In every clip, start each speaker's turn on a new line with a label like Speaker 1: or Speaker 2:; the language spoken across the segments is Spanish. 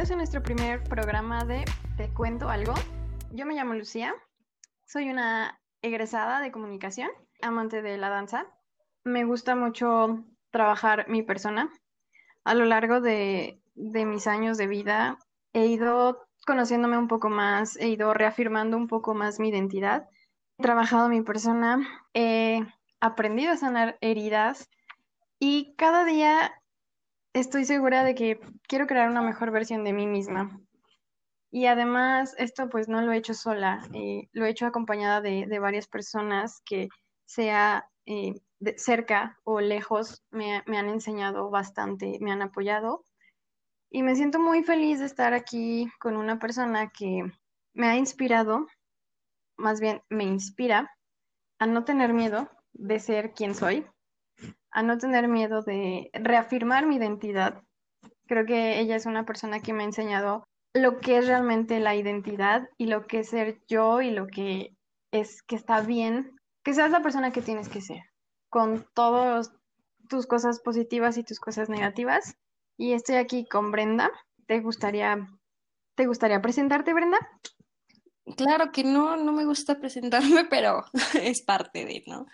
Speaker 1: bienvenidos a nuestro primer programa de Te cuento algo. Yo me llamo Lucía, soy una egresada de comunicación, amante de la danza. Me gusta mucho trabajar mi persona. A lo largo de, de mis años de vida he ido conociéndome un poco más, he ido reafirmando un poco más mi identidad. He trabajado mi persona, he aprendido a sanar heridas y cada día estoy segura de que quiero crear una mejor versión de mí misma. Y además, esto pues no lo he hecho sola, eh, lo he hecho acompañada de, varias personas que sea eh, cerca o lejos me, me han enseñado bastante, me han apoyado. Y me siento muy feliz de estar aquí con una persona que me ha inspirado, más bien me inspira a no tener miedo de ser quien soy, a no tener miedo de reafirmar mi identidad. Creo que ella es una persona que me ha enseñado lo que es realmente la identidad y lo que es ser yo y lo que es que está bien, que seas la persona que tienes que ser, con todas tus cosas positivas y tus cosas negativas. Y estoy aquí con Brenda. ¿Te gustaría, te gustaría presentarte, Brenda?
Speaker 2: Claro que no, no me gusta presentarme, pero es parte de, ¿no?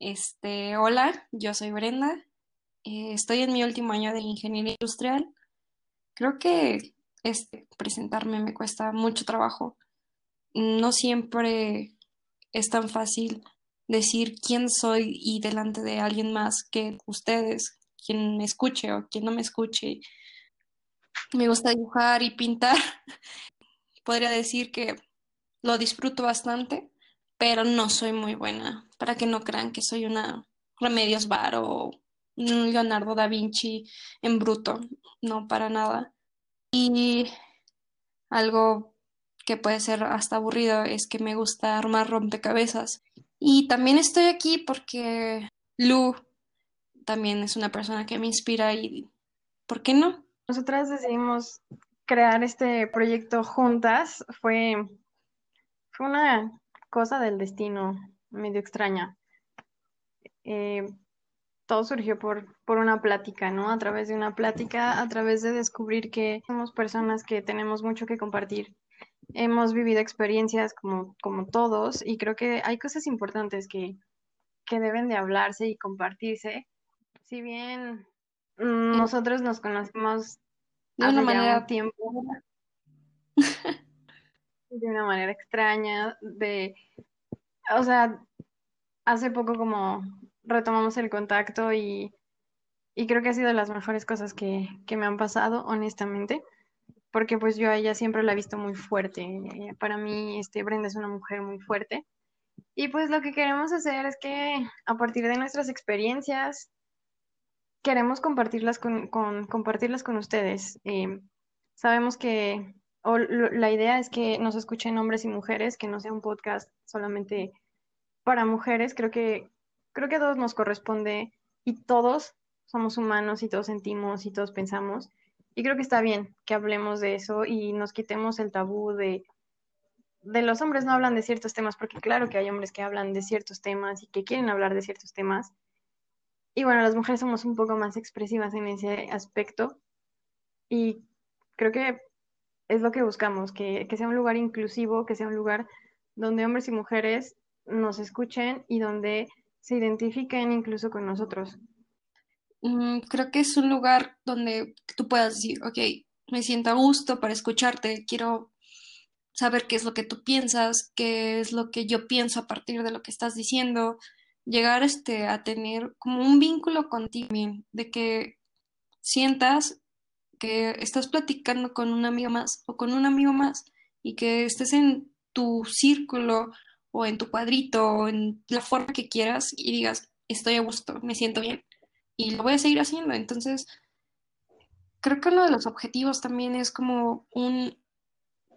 Speaker 2: Este, hola, yo soy Brenda. Eh, estoy en mi último año de ingeniería industrial. Creo que este, presentarme me cuesta mucho trabajo. No siempre es tan fácil decir quién soy y delante de alguien más que ustedes, quien me escuche o quien no me escuche. Me gusta dibujar y pintar. Podría decir que lo disfruto bastante, pero no soy muy buena, para que no crean que soy una Remedios Bar o un Leonardo da Vinci en bruto, no para nada. Y algo que puede ser hasta aburrido es que me gusta armar rompecabezas. Y también estoy aquí porque Lu también es una persona que me inspira y ¿por qué no?
Speaker 1: Nosotras decidimos crear este proyecto juntas. Fue, fue una cosa del destino medio extraña. Eh, todo surgió por, por una plática, ¿no? A través de una plática, a través de descubrir que somos personas que tenemos mucho que compartir. Hemos vivido experiencias como, como todos y creo que hay cosas importantes que, que deben de hablarse y compartirse. Si bien mm, nosotros nos conocemos
Speaker 2: de una manera
Speaker 1: tiempo de una manera extraña, de, o sea, hace poco como retomamos el contacto y, y creo que ha sido las mejores cosas que, que, me han pasado, honestamente, porque pues yo a ella siempre la he visto muy fuerte. Para mí, este, Brenda es una mujer muy fuerte. Y pues lo que queremos hacer es que a partir de nuestras experiencias, queremos compartirlas con, con compartirlas con ustedes. Eh, sabemos que o la idea es que nos escuchen hombres y mujeres, que no sea un podcast solamente para mujeres. Creo que, creo que a todos nos corresponde y todos somos humanos y todos sentimos y todos pensamos. Y creo que está bien que hablemos de eso y nos quitemos el tabú de, de los hombres no hablan de ciertos temas, porque claro que hay hombres que hablan de ciertos temas y que quieren hablar de ciertos temas. Y bueno, las mujeres somos un poco más expresivas en ese aspecto. Y creo que es lo que buscamos, que, sea un lugar inclusivo, que sea un lugar donde hombres y mujeres nos escuchen y donde se identifiquen incluso con nosotros.
Speaker 2: Mm, creo que es un lugar donde tú puedas decir, ok, me siento a gusto para escucharte, quiero saber qué es lo que tú piensas, qué es lo que yo pienso a partir de lo que estás diciendo, llegar este, a tener como un vínculo contigo, de que sientas que estás platicando con un amigo más o con un amigo más y que estés en tu círculo o en tu cuadrito o en la forma que quieras y digas, estoy a gusto, me siento bien y lo voy a seguir haciendo. Entonces, creo que uno de los objetivos también es como un,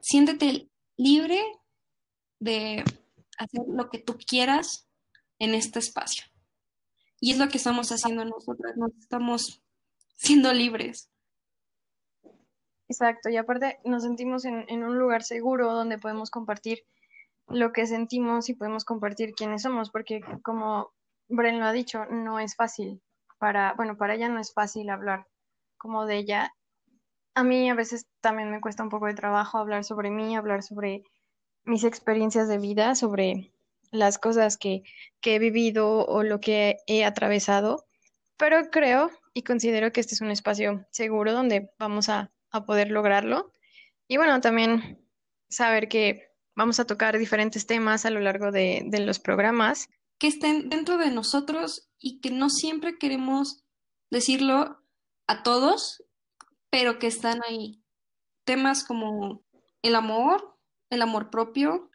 Speaker 2: siéntete libre de hacer lo que tú quieras en este espacio. Y es lo que estamos haciendo nosotras, nos estamos siendo libres.
Speaker 1: Exacto, y aparte nos sentimos en, un lugar seguro donde podemos compartir lo que sentimos y podemos compartir quiénes somos, porque como Bren lo ha dicho, no es fácil para, bueno, para ella no es fácil hablar como de ella. A mí a veces también me cuesta un poco de trabajo hablar sobre mí, hablar sobre mis experiencias de vida, sobre las cosas que, que he vivido o lo que he atravesado, pero creo y considero que este es un espacio seguro donde vamos a, a poder lograrlo. Y bueno, también saber que vamos a tocar diferentes temas a lo largo de, de los programas.
Speaker 2: Que estén dentro de nosotros y que no siempre queremos decirlo a todos, pero que están ahí. Temas como el amor, el amor propio,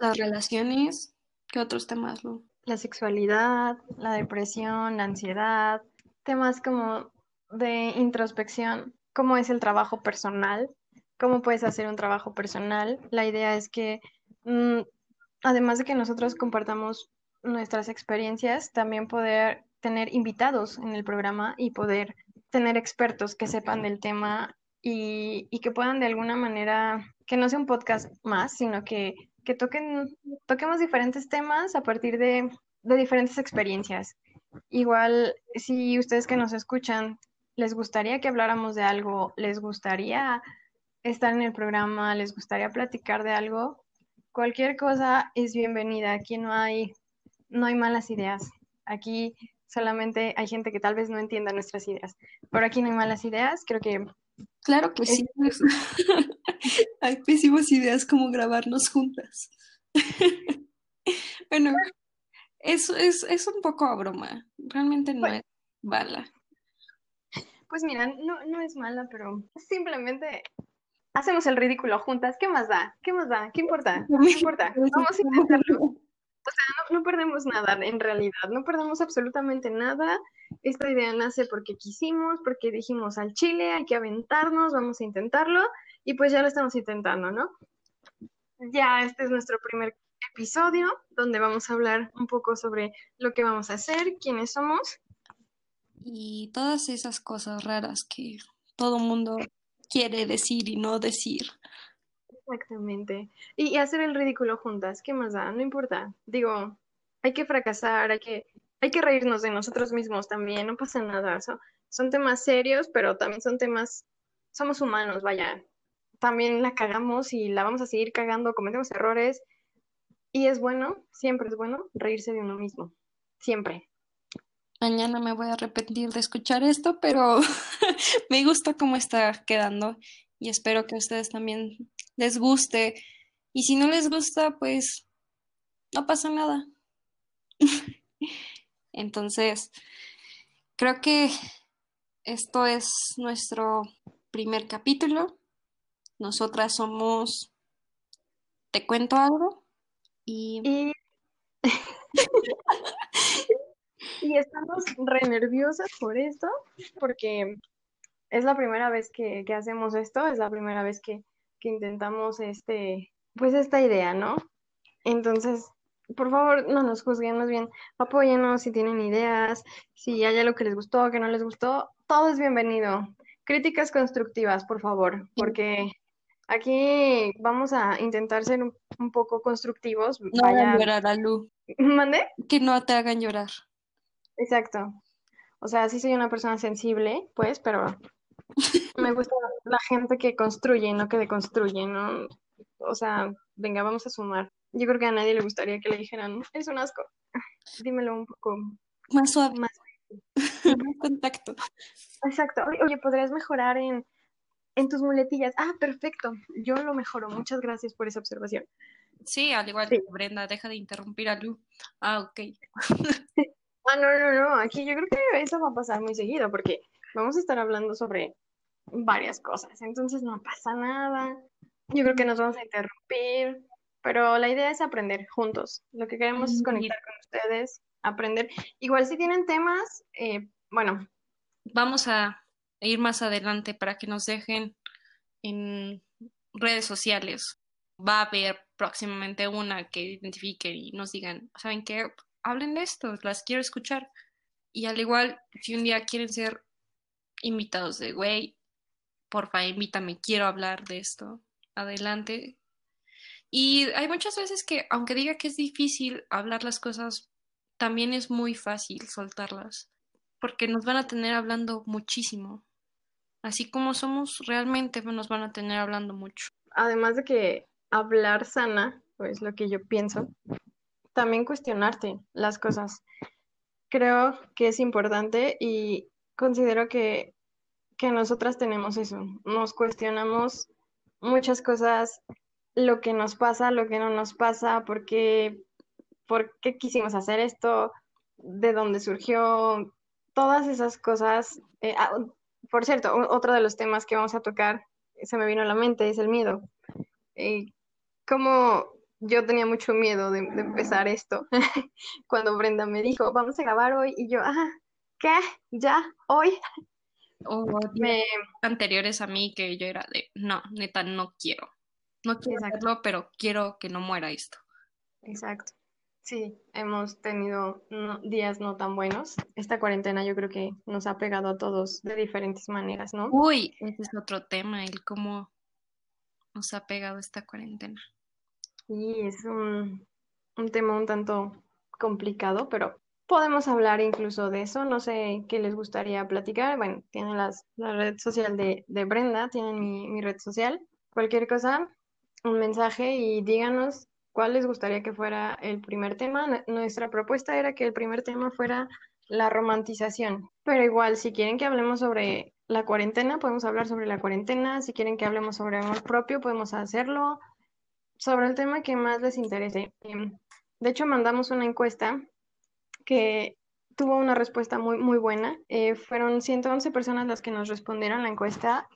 Speaker 2: las relaciones, ¿qué otros temas, Lu?
Speaker 1: La sexualidad, la depresión, la ansiedad, temas como de introspección, cómo es el trabajo personal, cómo puedes hacer un trabajo personal. La idea es que, mm, además de que nosotros compartamos nuestras experiencias, también poder tener invitados en el programa y poder tener expertos que sepan del tema y, y que puedan de alguna manera, que no sea un podcast más, sino que, que toquen, toquemos diferentes temas a partir de, de diferentes experiencias. Igual, si ustedes que nos escuchan les gustaría que habláramos de algo, les gustaría estar en el programa, les gustaría platicar de algo, cualquier cosa es bienvenida. Aquí no hay, no hay malas ideas. Aquí solamente hay gente que tal vez no entienda nuestras ideas. Pero aquí no hay malas ideas. Creo que
Speaker 2: Claro que sí. Hay pésimas ideas como grabarnos juntas. bueno, eso es, es un poco a broma. Realmente no
Speaker 1: Bueno.
Speaker 2: es bala.
Speaker 1: Pues mira, no, no es mala, pero simplemente hacemos el ridículo juntas. ¿Qué más da? ¿Qué más da? ¿Qué importa? No importa. Vamos a intentarlo. No, no perdemos nada en realidad, no perdemos absolutamente nada. Esta idea nace porque quisimos, porque dijimos al chile, hay que aventarnos, vamos a intentarlo y pues ya lo estamos intentando, ¿no? Ya este es nuestro primer episodio donde vamos a hablar un poco sobre lo que vamos a hacer, quiénes somos
Speaker 2: Y todas esas cosas raras que todo mundo quiere decir y no decir.
Speaker 1: Exactamente. Y, hacer el ridículo juntas, ¿qué más da? No importa. Digo, hay que fracasar, hay que, hay que reírnos de nosotros mismos también, no pasa nada. So- son temas serios, pero también son temas, somos humanos, vaya. También la cagamos y la vamos a seguir cagando, cometemos errores. Y es bueno, siempre es bueno reírse de uno mismo. Siempre.
Speaker 2: Mañana me voy a arrepentir de escuchar esto, pero me gusta cómo está quedando y espero que a ustedes también les guste. Y si no les gusta, pues no pasa nada. Entonces, creo que esto es nuestro primer capítulo. Nosotras somos Te cuento algo y
Speaker 1: Y, y estamos re nerviosas por esto, porque es la primera vez que, que hacemos esto, es la primera vez que, que intentamos este, pues esta idea, ¿no? Entonces, por favor, no nos juzguen, más bien apóyennos si tienen ideas, si hay algo que les gustó, que no les gustó, todo es bienvenido. Críticas constructivas, por favor, porque aquí vamos a intentar ser un, un poco constructivos.
Speaker 2: no hagan
Speaker 1: Vaya,
Speaker 2: llorar a Lu,
Speaker 1: ¿mande?
Speaker 2: que no te hagan llorar.
Speaker 1: Exacto. O sea, sí soy una persona sensible, pues, pero me gusta la gente que construye, no que deconstruye, ¿no? O sea, venga, vamos a sumar. Yo creo que a nadie le gustaría que le dijeran, es un asco. Dímelo un poco
Speaker 2: Más suave,
Speaker 1: más.
Speaker 2: contacto.
Speaker 1: Exacto. Oye, oye, podrías mejorar en, en tus muletillas. Ah, perfecto. Yo lo mejoro. Muchas gracias por esa observación.
Speaker 2: Sí, al igual
Speaker 1: Sí.
Speaker 2: que Brenda, deja de interrumpir a Lu. Ah, ok.
Speaker 1: Ah, no, no, no. Aquí yo creo que eso va a pasar muy seguido porque vamos a estar hablando sobre varias cosas. Entonces no pasa nada. Yo creo que nos vamos a interrumpir, pero la idea es aprender juntos. Lo que queremos es conectar con ustedes, aprender. Igual si tienen temas, eh, bueno,
Speaker 2: Vamos a ir más adelante para que nos dejen en redes sociales. Va a haber próximamente una que identifiquen y nos digan, ¿saben qué? Hablen de esto, las quiero escuchar. Y al igual, si un día quieren ser invitados de, güey, porfa, invítame, quiero hablar de esto. Adelante. Y hay muchas veces que, aunque diga que es difícil hablar las cosas, también es muy fácil soltarlas, porque nos van a tener hablando muchísimo. así como somos, realmente nos van a tener hablando mucho.
Speaker 1: Además de que hablar sana, pues lo que yo pienso, también cuestionarte las cosas. Creo que es importante y considero que, que nosotras tenemos eso. Nos cuestionamos muchas cosas, lo que nos pasa, lo que no nos pasa, por qué, por qué quisimos hacer esto, de dónde surgió, todas esas cosas. Eh, ah, por cierto, otro de los temas que vamos a tocar, se me vino a la mente, es el miedo. Eh, como yo tenía mucho miedo de, empezar esto cuando Brenda me dijo, vamos a grabar hoy, y yo, ah, ¿qué? ¿Ya? ¿Hoy?
Speaker 2: O me... anteriores a mí que yo era de, no, neta, no quiero. No quiero hacerlo, pero quiero que no muera esto.
Speaker 1: Exacto. Sí, hemos tenido días no tan buenos. Esta cuarentena yo creo que nos ha pegado a todos de diferentes maneras, ¿no?
Speaker 2: Uy, ese es otro tema, el cómo nos ha pegado esta cuarentena.
Speaker 1: Sí, es un, tema un tanto complicado, pero podemos hablar incluso de eso. No sé qué les gustaría platicar. Bueno, tienen la red social de, Brenda, tienen mi, mi red social. Cualquier cosa, un mensaje y díganos cuál les gustaría que fuera el primer tema. Nuestra propuesta era que el primer tema fuera la romantización, pero igual si quieren que hablemos sobre la cuarentena, podemos hablar sobre la cuarentena, si quieren que hablemos sobre amor propio, podemos hacerlo, sobre el tema que más les interese. Em, de hecho, mandamos una encuesta que tuvo una respuesta muy, muy buena. Eh, fueron 111 personas las que nos respondieron la encuesta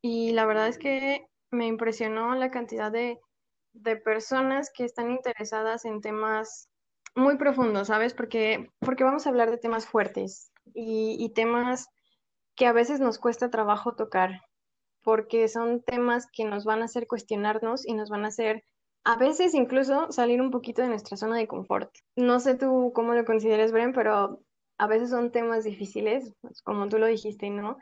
Speaker 1: y la verdad es que me impresionó la cantidad de, personas que están interesadas en temas muy profundos, ¿sabes? Porque, porque vamos a hablar de temas fuertes y, y temas que a veces nos cuesta trabajo tocar, porque son temas que nos van a hacer cuestionarnos y nos van a hacer a veces incluso salir un poquito de nuestra zona de confort. No sé tú cómo lo consideres, Bren, pero a veces son temas difíciles, pues, como tú lo dijiste, ¿no?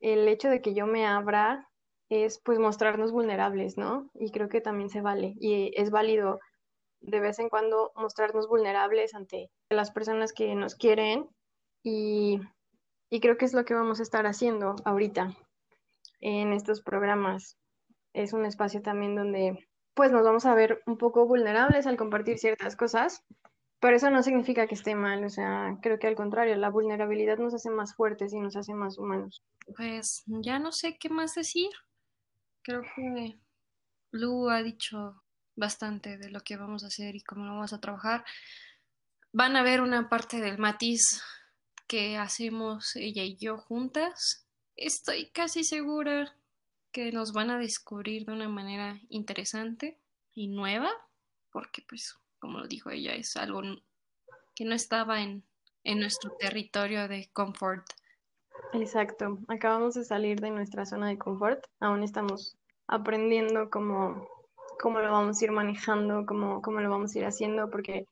Speaker 1: El hecho de que yo me abra es pues mostrarnos vulnerables, ¿no? Y creo que también se vale y es válido de vez en cuando mostrarnos vulnerables ante las personas que nos quieren y, y creo que es lo que vamos a estar haciendo ahorita en estos programas. Es un espacio también donde pues nos vamos a ver un poco vulnerables al compartir ciertas cosas, pero eso no significa que esté mal, o sea, creo que al contrario, la vulnerabilidad nos hace más fuertes y nos hace más humanos.
Speaker 2: Pues ya no sé qué más decir. Creo que Lu ha dicho bastante de lo que vamos a hacer y cómo lo vamos a trabajar. Van a ver una parte del matiz que hacemos ella y yo juntas. Estoy casi segura que nos van a descubrir de una manera interesante y nueva, porque pues, como lo dijo ella, es algo que no estaba en, en nuestro territorio de confort.
Speaker 1: Exacto, acabamos de salir de nuestra zona de confort, aún estamos aprendiendo cómo, cómo lo vamos a ir manejando, cómo, cómo lo vamos a ir haciendo, porque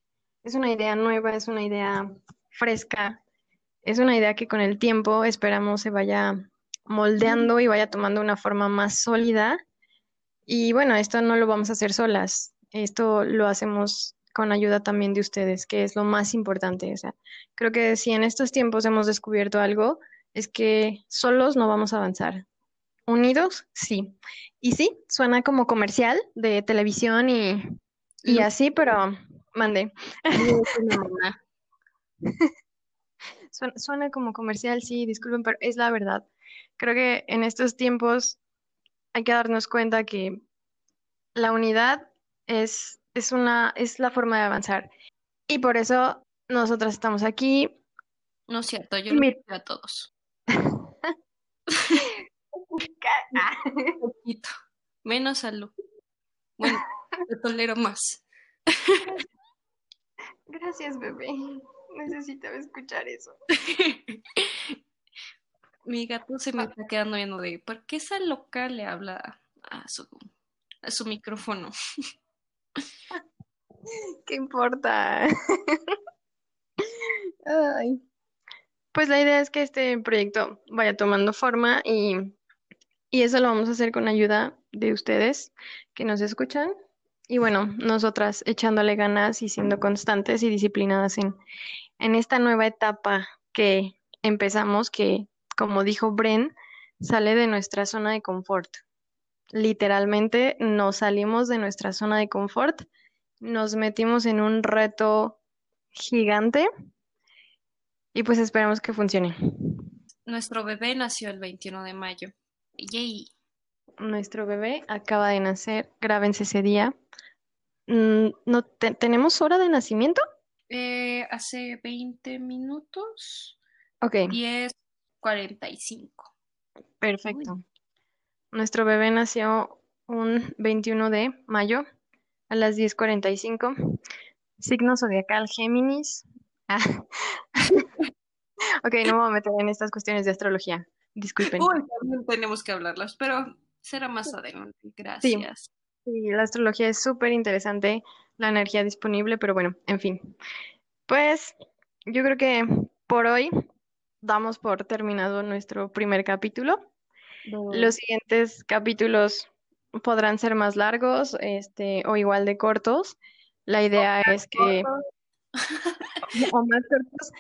Speaker 1: es una idea nueva, es una idea fresca, es una idea que con el tiempo esperamos se vaya moldeando y vaya tomando una forma más sólida. Y bueno, esto no lo vamos a hacer solas, esto lo hacemos con ayuda también de ustedes, que es lo más importante. O sea, creo que si en estos tiempos hemos descubierto algo, es que solos no vamos a avanzar. Unidos, sí. Y sí, suena como comercial de televisión y, y así, pero mande. suena, suena como comercial, sí, disculpen, pero es la verdad. Creo que en estos tiempos hay que darnos cuenta que la unidad es, es, una, es la forma de avanzar. Y por eso nosotras estamos aquí.
Speaker 2: No es cierto, yo lo a todos. Un poquito. Menos salud. Bueno, te tolero más.
Speaker 1: Gracias, bebé. Necesitaba escuchar eso.
Speaker 2: Mi gato se me está quedando viendo de ¿por qué esa loca le habla a su, a su micrófono?
Speaker 1: ¿Qué importa? Ay. Pues la idea es que este proyecto vaya tomando forma y, eso lo vamos a hacer con ayuda de ustedes que nos escuchan. Y bueno, nosotras echándole ganas y siendo constantes y disciplinadas en, en esta nueva etapa que empezamos, que como dijo Bren, sale de nuestra zona de confort. Literalmente nos salimos de nuestra zona de confort, nos metimos en un reto gigante y pues esperamos que funcione.
Speaker 2: Nuestro bebé nació el 21 de mayo. Yay.
Speaker 1: Nuestro bebé acaba de nacer, grábense ese día. Mm, ¿No tenemos hora de nacimiento?
Speaker 2: Eh, hace 20 minutos.
Speaker 1: Ok.
Speaker 2: 10.45.
Speaker 1: Perfecto. Nuestro bebé nació un 21 de mayo a las 10.45. Signo zodiacal Géminis. Ah. ok, no me voy a meter en estas cuestiones de astrología. Disculpen.
Speaker 2: Uy, también tenemos que hablarlas, pero será más adelante. Gracias.
Speaker 1: Sí, la astrología es súper interesante, la energía disponible, pero bueno, en fin. Pues yo creo que por hoy damos por terminado nuestro primer capítulo. Los siguientes capítulos podrán ser más largos, este, o igual de cortos. La idea es que o más cortos.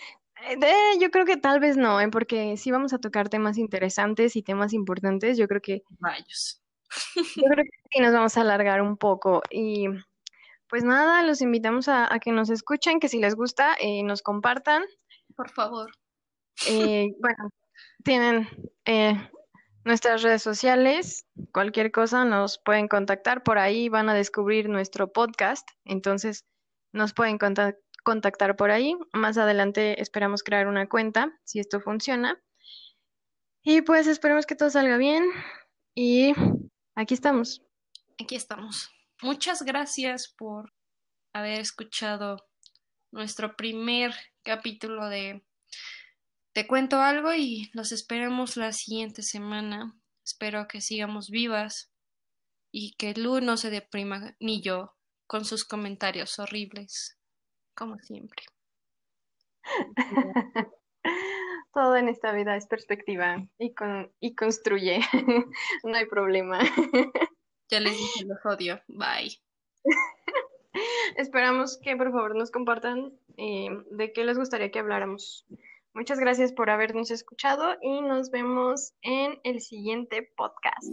Speaker 1: Eh, yo creo que tal vez no, ¿eh? porque sí vamos a tocar temas interesantes y temas importantes. Yo creo que
Speaker 2: Rayos.
Speaker 1: yo creo que sí nos vamos a alargar un poco. Y pues nada, los invitamos a, que nos escuchen, que si les gusta, eh, nos compartan.
Speaker 2: Por favor.
Speaker 1: Eh, bueno, tienen eh, nuestras redes sociales, cualquier cosa nos pueden contactar, por ahí van a descubrir nuestro podcast, entonces nos pueden contactar por ahí. Más adelante esperamos crear una cuenta, si esto funciona. Y pues esperemos que todo salga bien y aquí estamos.
Speaker 2: Aquí estamos. Muchas gracias por haber escuchado nuestro primer capítulo de te cuento algo y nos esperemos la siguiente semana. Espero que sigamos vivas y que Lu no se deprima ni yo con sus comentarios horribles, como siempre.
Speaker 1: Todo en esta vida es perspectiva y, con, y construye. no hay problema.
Speaker 2: ya les dije, los odio. Bye.
Speaker 1: Esperamos que por favor nos compartan eh, de qué les gustaría que habláramos. Muchas gracias por habernos escuchado y nos vemos en el siguiente podcast.